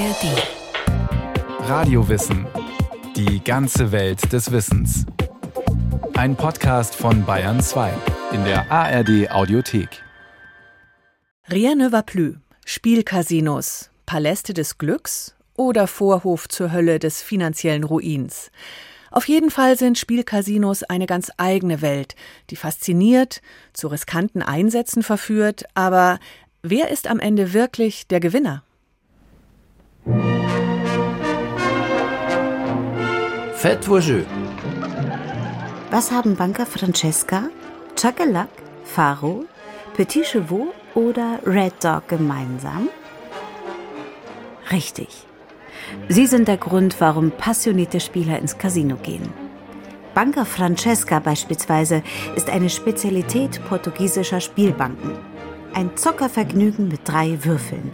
ARD. Radiowissen. Die ganze Welt des Wissens. Ein Podcast von Bayern 2 in der ARD Audiothek. Rien ne va plus. Spielcasinos, Paläste des Glücks oder Vorhof zur Hölle des finanziellen Ruins. Auf jeden Fall sind Spielcasinos eine ganz eigene Welt, die fasziniert, zu riskanten Einsätzen verführt, aber wer ist am Ende wirklich der Gewinner? Faites vos jeux. Was haben Banker Francesca, Chakalac, Faro, Petit Chevaux oder Red Dog gemeinsam? Richtig. Sie sind der Grund, warum passionierte Spieler ins Casino gehen. Banca Francesca beispielsweise ist eine Spezialität portugiesischer Spielbanken. Ein Zockervergnügen mit drei Würfeln.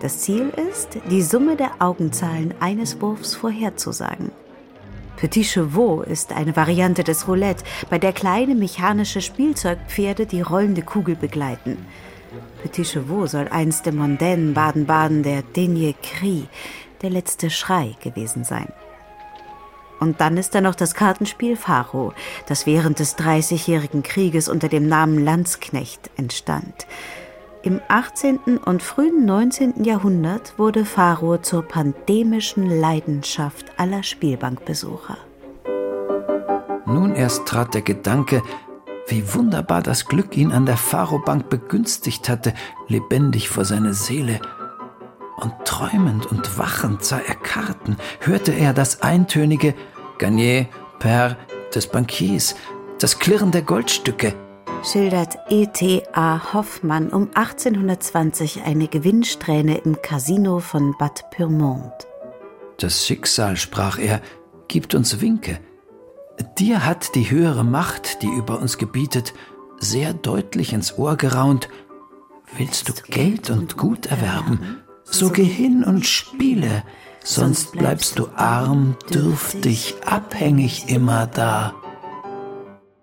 Das Ziel ist, die Summe der Augenzahlen eines Wurfs vorherzusagen. Petit Chevaux ist eine Variante des Roulette, bei der kleine mechanische Spielzeugpferde die rollende Kugel begleiten. Petit Chevaux soll einst im mondänen Baden-Baden der Dernier Cri, der letzte Schrei gewesen sein. Und dann ist da noch das Kartenspiel Faro, das während des Dreißigjährigen Krieges unter dem Namen Landsknecht entstand. Im 18. und frühen 19. Jahrhundert wurde Faro zur pandemischen Leidenschaft aller Spielbankbesucher. Nun erst trat der Gedanke, wie wunderbar das Glück ihn an der Faro-Bank begünstigt hatte, lebendig vor seine Seele. Und träumend und wachend sah er Karten, hörte er das eintönige Garnier, Per des Bankiers, das Klirren der Goldstücke. Schildert E.T.A. Hoffmann um 1820 eine Gewinnsträhne im Casino von Bad Pyrmont. Das Schicksal, sprach er, gibt uns Winke. Dir hat die höhere Macht, die über uns gebietet, sehr deutlich ins Ohr geraunt, willst du Geld und Gut erwerben, so geh hin und spiele, sonst bleibst du arm, dürftig, abhängig immer da.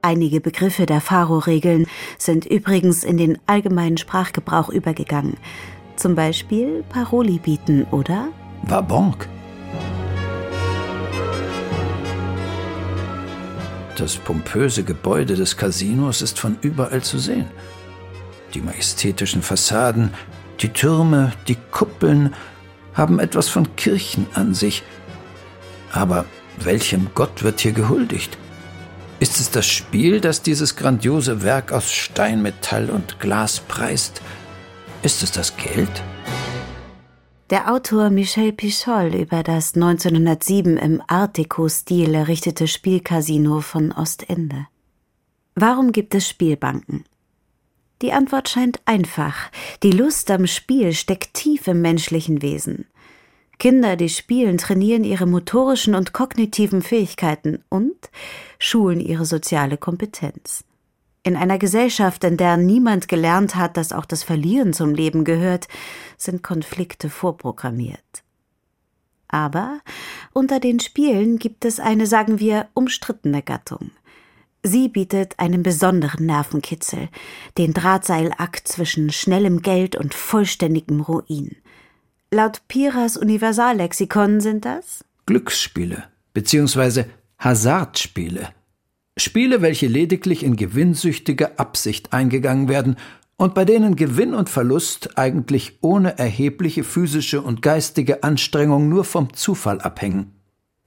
Einige Begriffe der Faro-Regeln sind übrigens in den allgemeinen Sprachgebrauch übergegangen. Zum Beispiel Paroli bieten oder War bonk. Das pompöse Gebäude des Casinos ist von überall zu sehen. Die majestätischen Fassaden, die Türme, die Kuppeln haben etwas von Kirchen an sich. Aber welchem Gott wird hier gehuldigt? Ist es das Spiel, das dieses grandiose Werk aus Stein, Metall und Glas preist? Ist es das Geld? Der Autor Michel Pichol über das 1907 im Art Deco-Stil errichtete Spielcasino von Ostende. Warum gibt es Spielbanken? Die Antwort scheint einfach. Die Lust am Spiel steckt tief im menschlichen Wesen. Kinder, die spielen, trainieren ihre motorischen und kognitiven Fähigkeiten und schulen ihre soziale Kompetenz. In einer Gesellschaft, in der niemand gelernt hat, dass auch das Verlieren zum Leben gehört, sind Konflikte vorprogrammiert. Aber unter den Spielen gibt es eine, sagen wir, umstrittene Gattung. Sie bietet einen besonderen Nervenkitzel, den Drahtseilakt zwischen schnellem Geld und vollständigem Ruin. Laut Piras Universallexikon sind das Glücksspiele bzw. Hasardspiele. Spiele, welche lediglich in gewinnsüchtige Absicht eingegangen werden und bei denen Gewinn und Verlust eigentlich ohne erhebliche physische und geistige Anstrengung nur vom Zufall abhängen.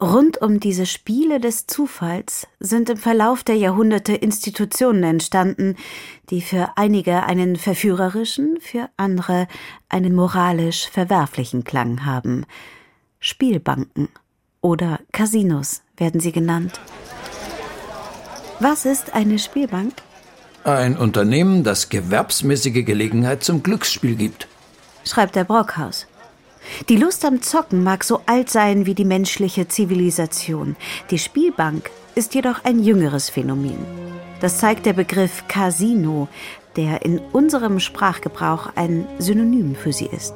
Rund um diese Spiele des Zufalls sind im Verlauf der Jahrhunderte Institutionen entstanden, die für einige einen verführerischen, für andere einen moralisch verwerflichen Klang haben. Spielbanken oder Casinos werden sie genannt. Was ist eine Spielbank? Ein Unternehmen, das gewerbsmäßige Gelegenheit zum Glücksspiel gibt. schreibt der Brockhaus. Die Lust am Zocken mag so alt sein wie die menschliche Zivilisation. Die Spielbank ist jedoch ein jüngeres Phänomen. Das zeigt der Begriff Casino, der in unserem Sprachgebrauch ein Synonym für sie ist.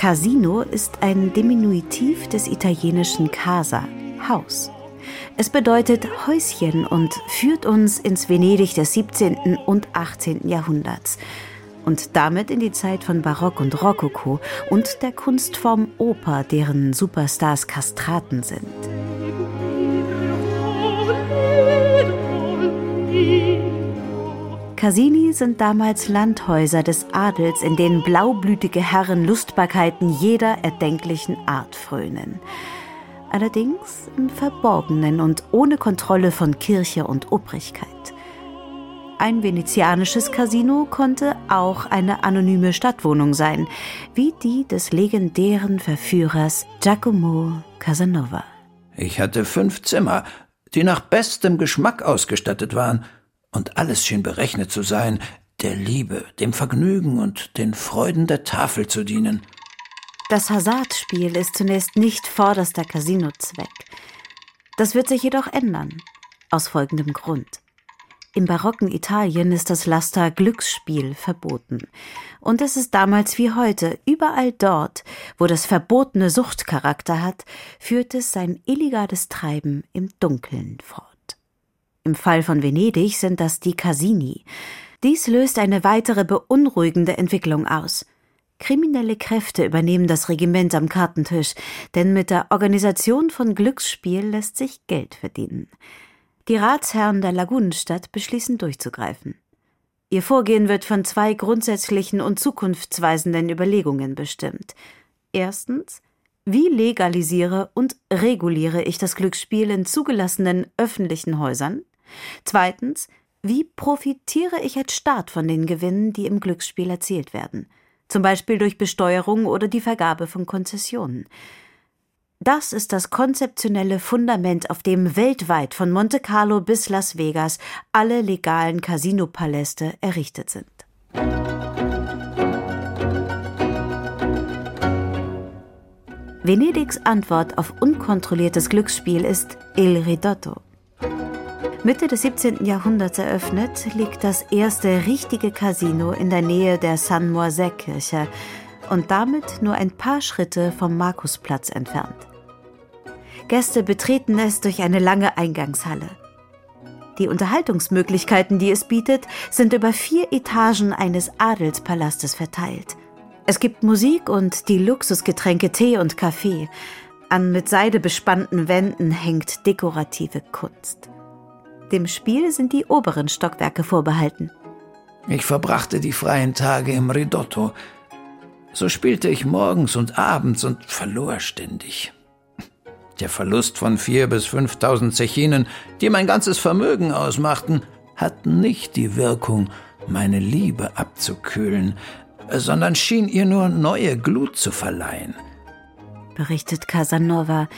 Casino ist ein Diminutiv des italienischen Casa, Haus. Es bedeutet Häuschen und führt uns ins Venedig des 17. und 18. Jahrhunderts und damit in die Zeit von Barock und Rokoko und der Kunstform Oper, deren Superstars Kastraten sind. Casini sind damals Landhäuser des Adels, in denen blaublütige Herren Lustbarkeiten jeder erdenklichen Art frönen. Allerdings im Verborgenen und ohne Kontrolle von Kirche und Obrigkeit. Ein venezianisches Casino konnte auch eine anonyme Stadtwohnung sein, wie die des legendären Verführers Giacomo Casanova. Ich hatte fünf Zimmer, die nach bestem Geschmack ausgestattet waren – und alles schien berechnet zu sein, der Liebe, dem Vergnügen und den Freuden der Tafel zu dienen. Das Hasardspiel ist zunächst nicht vorderster Casinozweck. Das wird sich jedoch ändern, aus folgendem Grund. Im barocken Italien ist das Laster Glücksspiel verboten. Und es ist damals wie heute, überall dort, wo das Verbotene Suchtcharakter hat, führt es sein illegales Treiben im Dunkeln fort. Im Fall von Venedig sind das die Casini. Dies löst eine weitere beunruhigende Entwicklung aus. Kriminelle Kräfte übernehmen das Regiment am Kartentisch, denn mit der Organisation von Glücksspiel lässt sich Geld verdienen. Die Ratsherren der Lagunenstadt beschließen durchzugreifen. Ihr Vorgehen wird von zwei grundsätzlichen und zukunftsweisenden Überlegungen bestimmt. Erstens, wie legalisiere und reguliere ich das Glücksspiel in zugelassenen öffentlichen Häusern? Zweitens, wie profitiere ich als Staat von den Gewinnen, die im Glücksspiel erzielt werden? Zum Beispiel durch Besteuerung oder die Vergabe von Konzessionen. Das ist das konzeptionelle Fundament, auf dem weltweit von Monte Carlo bis Las Vegas alle legalen Casino-Paläste errichtet sind. Venedigs Antwort auf unkontrolliertes Glücksspiel ist Il Ridotto. Mitte des 17. Jahrhunderts eröffnet, liegt das erste richtige Casino in der Nähe der San Moisè-Kirche und damit nur ein paar Schritte vom Markusplatz entfernt. Gäste betreten es durch eine lange Eingangshalle. Die Unterhaltungsmöglichkeiten, die es bietet, sind über vier Etagen eines Adelspalastes verteilt. Es gibt Musik und die Luxusgetränke Tee und Kaffee. An mit Seide bespannten Wänden hängt dekorative Kunst. Dem Spiel sind die oberen Stockwerke vorbehalten. Ich verbrachte die freien Tage im Ridotto. So spielte ich morgens und abends und verlor ständig. Der Verlust von vier bis fünftausend Zechinen, die mein ganzes Vermögen ausmachten, hat nicht die Wirkung, meine Liebe abzukühlen, sondern schien ihr nur neue Glut zu verleihen. Berichtet Casanova,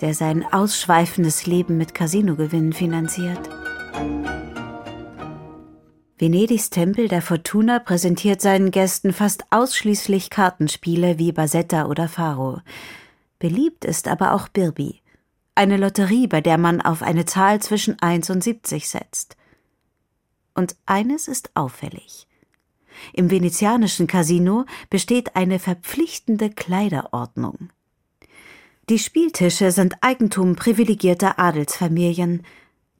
der sein ausschweifendes Leben mit Casinogewinnen finanziert. Venedigs Tempel der Fortuna präsentiert seinen Gästen fast ausschließlich Kartenspiele wie Basetta oder Faro. Beliebt ist aber auch Birbi, eine Lotterie, bei der man auf eine Zahl zwischen 1 und 70 setzt. Und eines ist auffällig. Im venezianischen Casino besteht eine verpflichtende Kleiderordnung. Die Spieltische sind Eigentum privilegierter Adelsfamilien.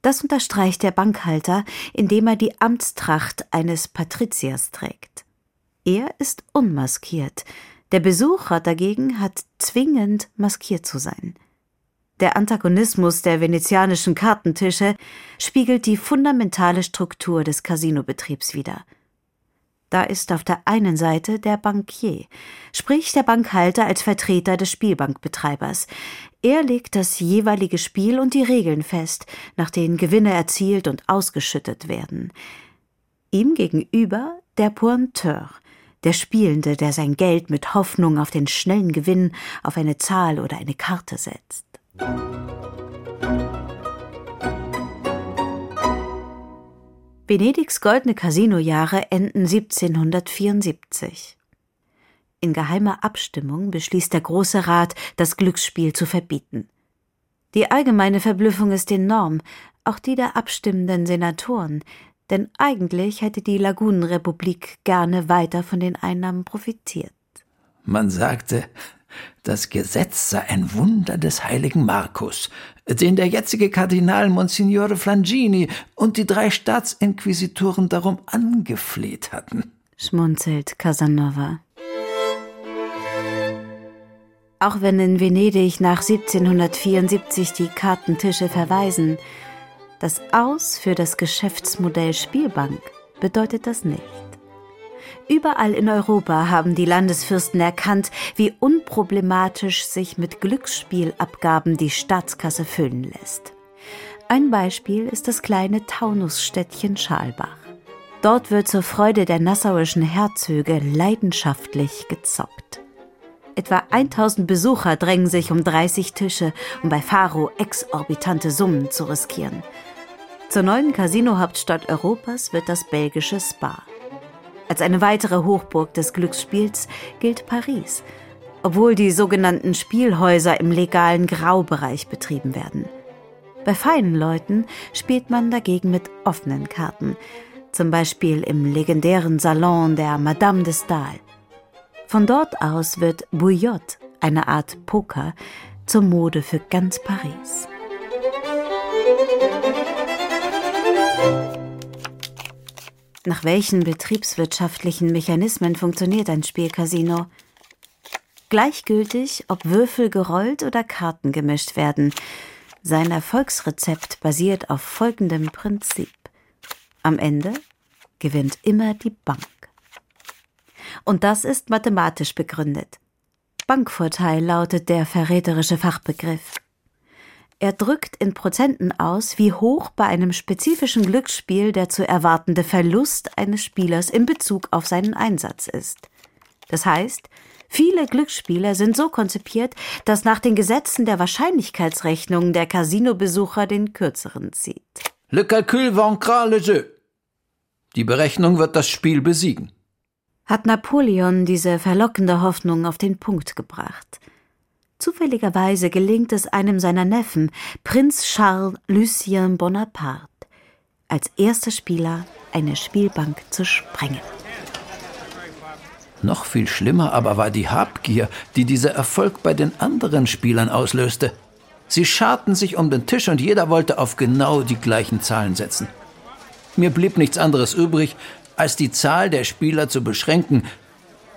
Das unterstreicht der Bankhalter, indem er die Amtstracht eines Patriziers trägt. Er ist unmaskiert, der Besucher dagegen hat zwingend maskiert zu sein. Der Antagonismus der venezianischen Kartentische spiegelt die fundamentale Struktur des Casinobetriebs wider. Da ist auf der einen Seite der Bankier, sprich der Bankhalter als Vertreter des Spielbankbetreibers. Er legt das jeweilige Spiel und die Regeln fest, nach denen Gewinne erzielt und ausgeschüttet werden. Ihm gegenüber der Pointeur, der Spielende, der sein Geld mit Hoffnung auf den schnellen Gewinn auf eine Zahl oder eine Karte setzt. Venedigs goldene Casinojahre enden 1774. In geheimer Abstimmung beschließt der Große Rat, das Glücksspiel zu verbieten. Die allgemeine Verblüffung ist enorm, auch die der abstimmenden Senatoren, denn eigentlich hätte die Lagunenrepublik gerne weiter von den Einnahmen profitiert. Man sagte, das Gesetz sei ein Wunder des heiligen Markus, den der jetzige Kardinal Monsignore Flangini und die drei Staatsinquisitoren darum angefleht hatten, schmunzelt Casanova. Auch wenn in Venedig nach 1774 die Kartentische verweisen, das Aus für das Geschäftsmodell Spielbank bedeutet das nicht. Überall in Europa haben die Landesfürsten erkannt, wie unproblematisch sich mit Glücksspielabgaben die Staatskasse füllen lässt. Ein Beispiel ist das kleine Taunusstädtchen Schalbach. Dort wird zur Freude der nassauischen Herzöge leidenschaftlich gezockt. Etwa 1000 Besucher drängen sich um 30 Tische, um bei Faro exorbitante Summen zu riskieren. Zur neuen Casino-Hauptstadt Europas wird das belgische Spa. Als eine weitere Hochburg des Glücksspiels gilt Paris, obwohl die sogenannten Spielhäuser im legalen Graubereich betrieben werden. Bei feinen Leuten spielt man dagegen mit offenen Karten, zum Beispiel im legendären Salon der Madame de Stahl. Von dort aus wird Bouillotte, eine Art Poker, zur Mode für ganz Paris. Nach welchen betriebswirtschaftlichen Mechanismen funktioniert ein Spielcasino? Gleichgültig, ob Würfel gerollt oder Karten gemischt werden, sein Erfolgsrezept basiert auf folgendem Prinzip. Am Ende gewinnt immer die Bank. Und das ist mathematisch begründet. Bankvorteil lautet der verräterische Fachbegriff. Er drückt in Prozenten aus, wie hoch bei einem spezifischen Glücksspiel der zu erwartende Verlust eines Spielers in Bezug auf seinen Einsatz ist. Das heißt, viele Glücksspieler sind so konzipiert, dass nach den Gesetzen der Wahrscheinlichkeitsrechnung der Casinobesucher den kürzeren zieht. Le calcul vaincra le jeu. Die Berechnung wird das Spiel besiegen. Hat Napoleon diese verlockende Hoffnung auf den Punkt gebracht. Zufälligerweise gelingt es einem seiner Neffen, Prinz Charles Lucien Bonaparte, als erster Spieler eine Spielbank zu sprengen. Noch viel schlimmer aber war die Habgier, die dieser Erfolg bei den anderen Spielern auslöste. Sie scharten sich um den Tisch und jeder wollte auf genau die gleichen Zahlen setzen. Mir blieb nichts anderes übrig, als die Zahl der Spieler zu beschränken.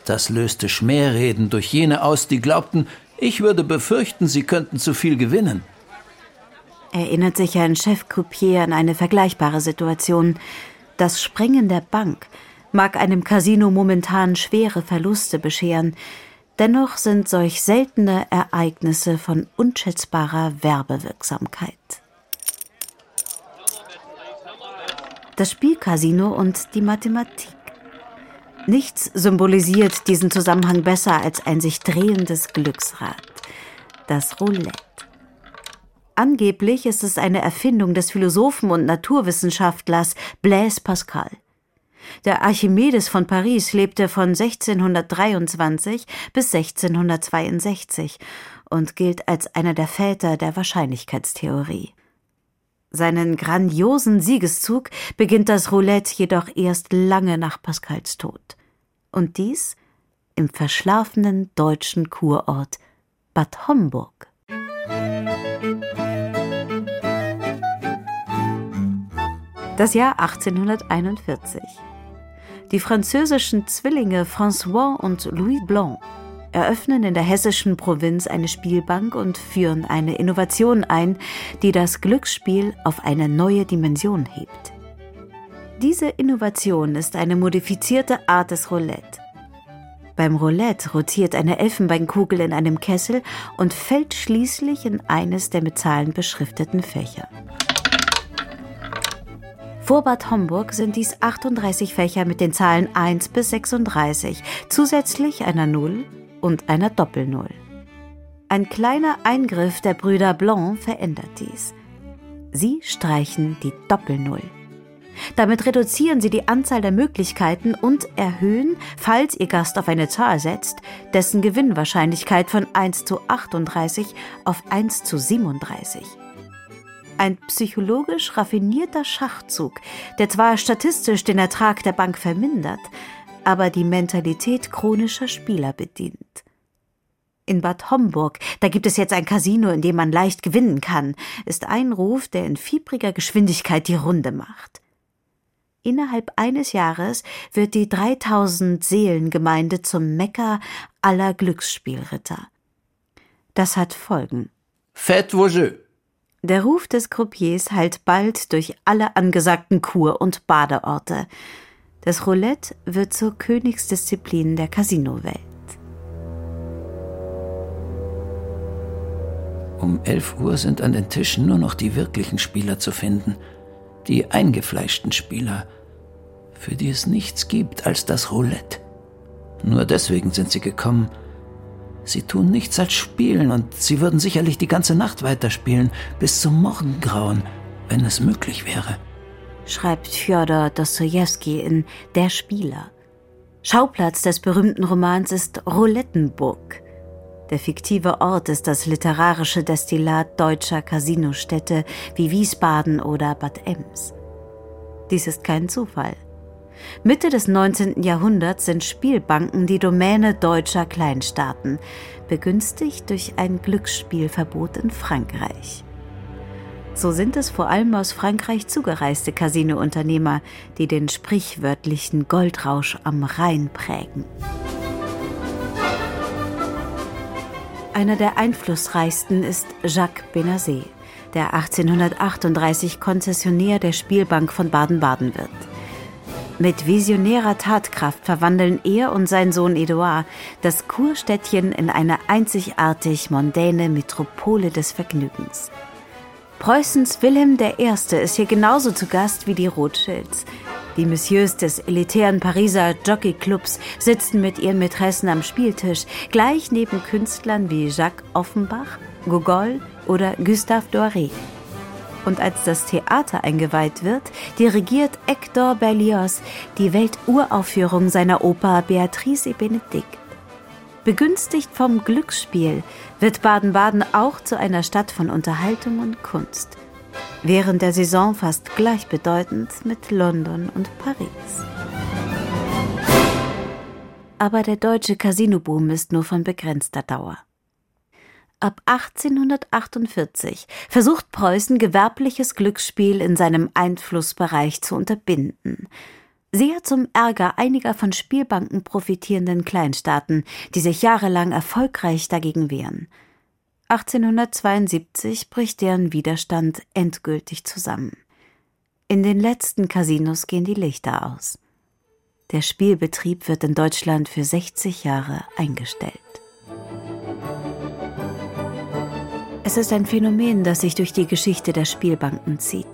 Das löste Schmähreden durch jene aus, die glaubten, ich würde befürchten, Sie könnten zu viel gewinnen. Erinnert sich ein Chefcoupier an eine vergleichbare Situation. Das Sprengen der Bank mag einem Casino momentan schwere Verluste bescheren, dennoch sind solch seltene Ereignisse von unschätzbarer Werbewirksamkeit. Das Spielcasino und die Mathematik. Nichts symbolisiert diesen Zusammenhang besser als ein sich drehendes Glücksrad, das Roulette. Angeblich ist es eine Erfindung des Philosophen und Naturwissenschaftlers Blaise Pascal. Der Archimedes von Paris lebte von 1623 bis 1662 und gilt als einer der Väter der Wahrscheinlichkeitstheorie. Seinen grandiosen Siegeszug beginnt das Roulette jedoch erst lange nach Pascals Tod. Und dies im verschlafenen deutschen Kurort Bad Homburg. Das Jahr 1841. Die französischen Zwillinge François und Louis Blanc eröffnen in der hessischen Provinz eine Spielbank und führen eine Innovation ein, die das Glücksspiel auf eine neue Dimension hebt. Diese Innovation ist eine modifizierte Art des Roulette. Beim Roulette rotiert eine Elfenbeinkugel in einem Kessel und fällt schließlich in eines der mit Zahlen beschrifteten Fächer. Vor Bad Homburg sind dies 38 Fächer mit den Zahlen 1 bis 36, zusätzlich einer 0 und einer Doppelnull. Ein kleiner Eingriff der Brüder Blanc verändert dies. Sie streichen die Doppelnull. Damit reduzieren sie die Anzahl der Möglichkeiten und erhöhen, falls ihr Gast auf eine Zahl setzt, dessen Gewinnwahrscheinlichkeit von 1 zu 38 auf 1 zu 37. Ein psychologisch raffinierter Schachzug, der zwar statistisch den Ertrag der Bank vermindert, aber die Mentalität chronischer Spieler bedient. In Bad Homburg, da gibt es jetzt ein Casino, in dem man leicht gewinnen kann, ist ein Ruf, der in fiebriger Geschwindigkeit die Runde macht. Innerhalb eines Jahres wird die 3000 Seelengemeinde zum Mekka aller Glücksspielritter. Das hat Folgen. Faites vos jeux. Der Ruf des Croupiers hallt bald durch alle angesagten Kur- und Badeorte. Das Roulette wird zur Königsdisziplin der Casinowelt. Um 11 Uhr sind an den Tischen nur noch die wirklichen Spieler zu finden. Die eingefleischten Spieler, für die es nichts gibt als das Roulette. Nur deswegen sind sie gekommen. Sie tun nichts als spielen und sie würden sicherlich die ganze Nacht weiterspielen, bis zum Morgengrauen, wenn es möglich wäre. Schreibt Fjodor Dostojewski in Der Spieler. Schauplatz des berühmten Romans ist Roulettenburg. Der fiktive Ort ist das literarische Destillat deutscher Casinostädte wie Wiesbaden oder Bad Ems. Dies ist kein Zufall. Mitte des 19. Jahrhunderts sind Spielbanken die Domäne deutscher Kleinstaaten, begünstigt durch ein Glücksspielverbot in Frankreich. So sind es vor allem aus Frankreich zugereiste Casinounternehmer, die den sprichwörtlichen Goldrausch am Rhein prägen. Einer der einflussreichsten ist Jacques Benazet, der 1838 Konzessionär der Spielbank von Baden-Baden wird. Mit visionärer Tatkraft verwandeln er und sein Sohn Eduard das Kurstädtchen in eine einzigartig mondäne Metropole des Vergnügens. Preußens Wilhelm I. ist hier genauso zu Gast wie die Rothschilds. Die Messieurs des elitären Pariser Jockeyclubs sitzen mit ihren Mätressen am Spieltisch, gleich neben Künstlern wie Jacques Offenbach, Gogol oder Gustave Doré. Und als das Theater eingeweiht wird, dirigiert Hector Berlioz die Welturaufführung seiner Oper Beatrice et Benedict. Begünstigt vom Glücksspiel wird Baden-Baden auch zu einer Stadt von Unterhaltung und Kunst während der Saison fast gleichbedeutend mit London und Paris. Aber der deutsche Casinoboom ist nur von begrenzter Dauer. Ab 1848 versucht Preußen gewerbliches Glücksspiel in seinem Einflussbereich zu unterbinden. Sehr zum Ärger einiger von Spielbanken profitierenden Kleinstaaten, die sich jahrelang erfolgreich dagegen wehren. 1872 bricht deren Widerstand endgültig zusammen. In den letzten Casinos gehen die Lichter aus. Der Spielbetrieb wird in Deutschland für 60 Jahre eingestellt. Es ist ein Phänomen, das sich durch die Geschichte der Spielbanken zieht.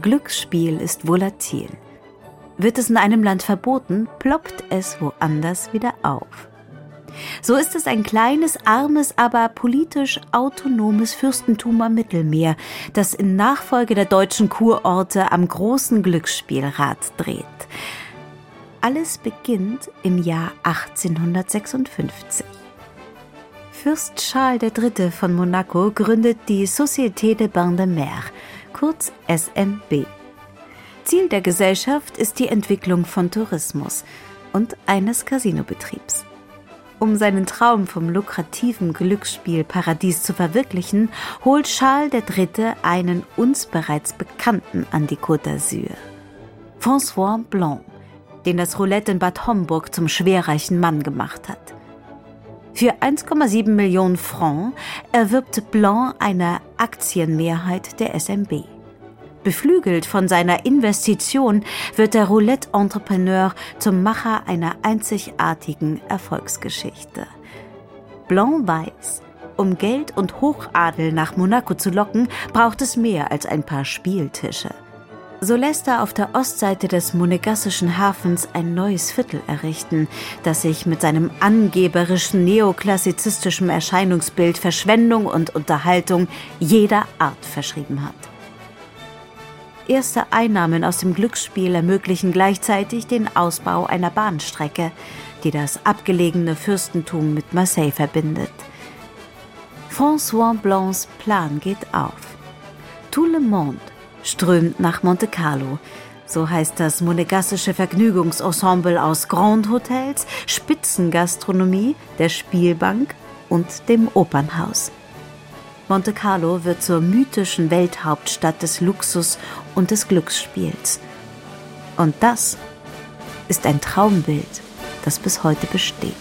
Glücksspiel ist volatil. Wird es in einem Land verboten, ploppt es woanders wieder auf. So ist es ein kleines, armes, aber politisch autonomes Fürstentum am Mittelmeer, das in Nachfolge der deutschen Kurorte am großen Glücksspielrad dreht. Alles beginnt im Jahr 1856. Fürst Charles III. von Monaco gründet die Société de Bain de Mer, kurz SMB. Ziel der Gesellschaft ist die Entwicklung von Tourismus und eines Casinobetriebs. Um seinen Traum vom lukrativen Glücksspielparadies zu verwirklichen, holt Charles III. einen uns bereits Bekannten an die Côte d'Azur. François Blanc, den das Roulette in Bad Homburg zum schwerreichen Mann gemacht hat. Für 1,7 Millionen Francs erwirbt Blanc eine Aktienmehrheit der SMB. Beflügelt von seiner Investition wird der Roulette-Entrepreneur zum Macher einer einzigartigen Erfolgsgeschichte. Blanc weiß, um Geld und Hochadel nach Monaco zu locken, braucht es mehr als ein paar Spieltische. So lässt er auf der Ostseite des monegassischen Hafens ein neues Viertel errichten, das sich mit seinem angeberischen neoklassizistischen Erscheinungsbild Verschwendung und Unterhaltung jeder Art verschrieben hat. Erste Einnahmen aus dem Glücksspiel ermöglichen gleichzeitig den Ausbau einer Bahnstrecke, die das abgelegene Fürstentum mit Marseille verbindet. François Blancs Plan geht auf. Tout le monde strömt nach Monte Carlo. so heißt das monegassische Vergnügungsensemble aus Grand Hotels, Spitzengastronomie, der Spielbank und dem Opernhaus. Monte Carlo wird zur mythischen Welthauptstadt des Luxus und des Glücksspiels. Und das ist ein Traumbild, das bis heute besteht.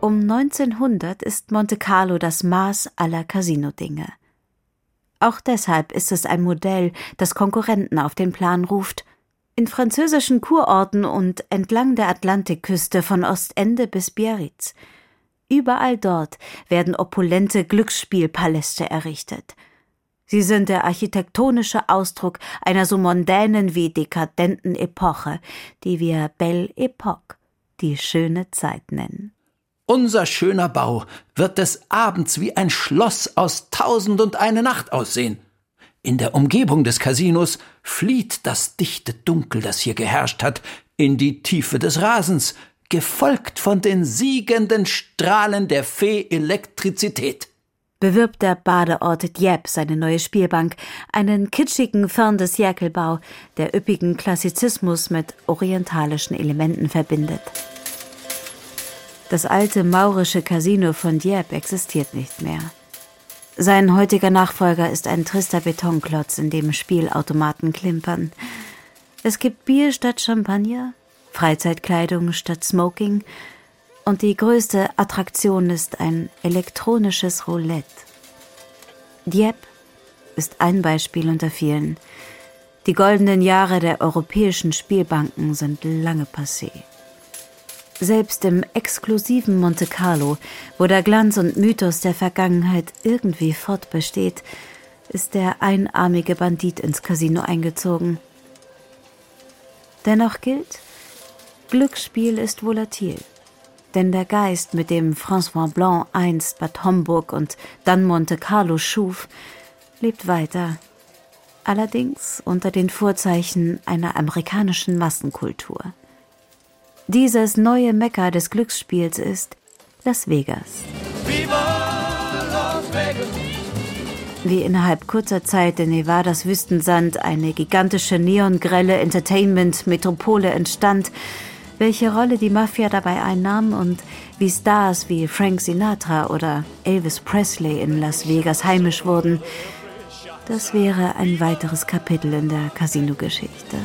Um 1900 ist Monte Carlo das Maß aller Casino-Dinge. Auch deshalb ist es ein Modell, das Konkurrenten auf den Plan ruft. In französischen Kurorten und entlang der Atlantikküste von Ostende bis Biarritz. Überall dort werden opulente Glücksspielpaläste errichtet. Sie sind der architektonische Ausdruck einer so mondänen wie dekadenten Epoche, die wir Belle Epoque, die schöne Zeit nennen. Unser schöner Bau wird des Abends wie ein Schloss aus Tausend und eine Nacht aussehen. In der Umgebung des Casinos flieht das dichte Dunkel, das hier geherrscht hat, in die Tiefe des Rasens, gefolgt von den siegenden Strahlen der Fee Elektrizität. Bewirbt der Badeort Dieppe seine neue Spielbank, einen kitschigen Fern des Jäkelbau, der üppigen Klassizismus mit orientalischen Elementen verbindet. Das alte maurische Casino von Dieppe existiert nicht mehr. Sein heutiger Nachfolger ist ein trister Betonklotz, in dem Spielautomaten klimpern. Es gibt Bier statt Champagner, Freizeitkleidung statt Smoking und die größte Attraktion ist ein elektronisches Roulette. Dieppe ist ein Beispiel unter vielen. Die goldenen Jahre der europäischen Spielbanken sind lange passé. Selbst im exklusiven Monte Carlo, wo der Glanz und Mythos der Vergangenheit irgendwie fortbesteht, ist der einarmige Bandit ins Casino eingezogen. Dennoch gilt, Glücksspiel ist volatil. Denn der Geist, mit dem François Blanc einst Bad Homburg und dann Monte Carlo schuf, lebt weiter. Allerdings unter den Vorzeichen einer amerikanischen Massenkultur. Dieses neue Mekka des Glücksspiels ist Las Vegas. Wie innerhalb kurzer Zeit in Nevadas Wüstensand eine gigantische neongrelle Entertainment-Metropole entstand, welche Rolle die Mafia dabei einnahm und wie Stars wie Frank Sinatra oder Elvis Presley in Las Vegas heimisch wurden, das wäre ein weiteres Kapitel in der Casino-Geschichte.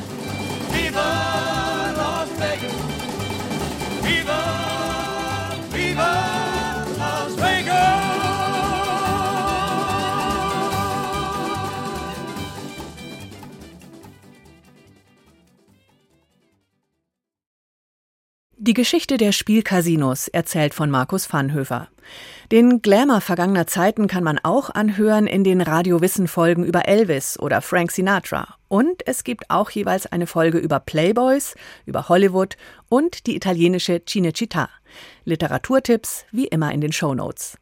Die Geschichte der Spielcasinos erzählt von Markus Vanhöfer. Den Glamour vergangener Zeiten kann man auch anhören in den Radio-Wissen-Folgen über Elvis oder Frank Sinatra. Und es gibt auch jeweils eine Folge über Playboys, über Hollywood und die italienische Cinecittà. Literaturtipps wie immer in den Shownotes.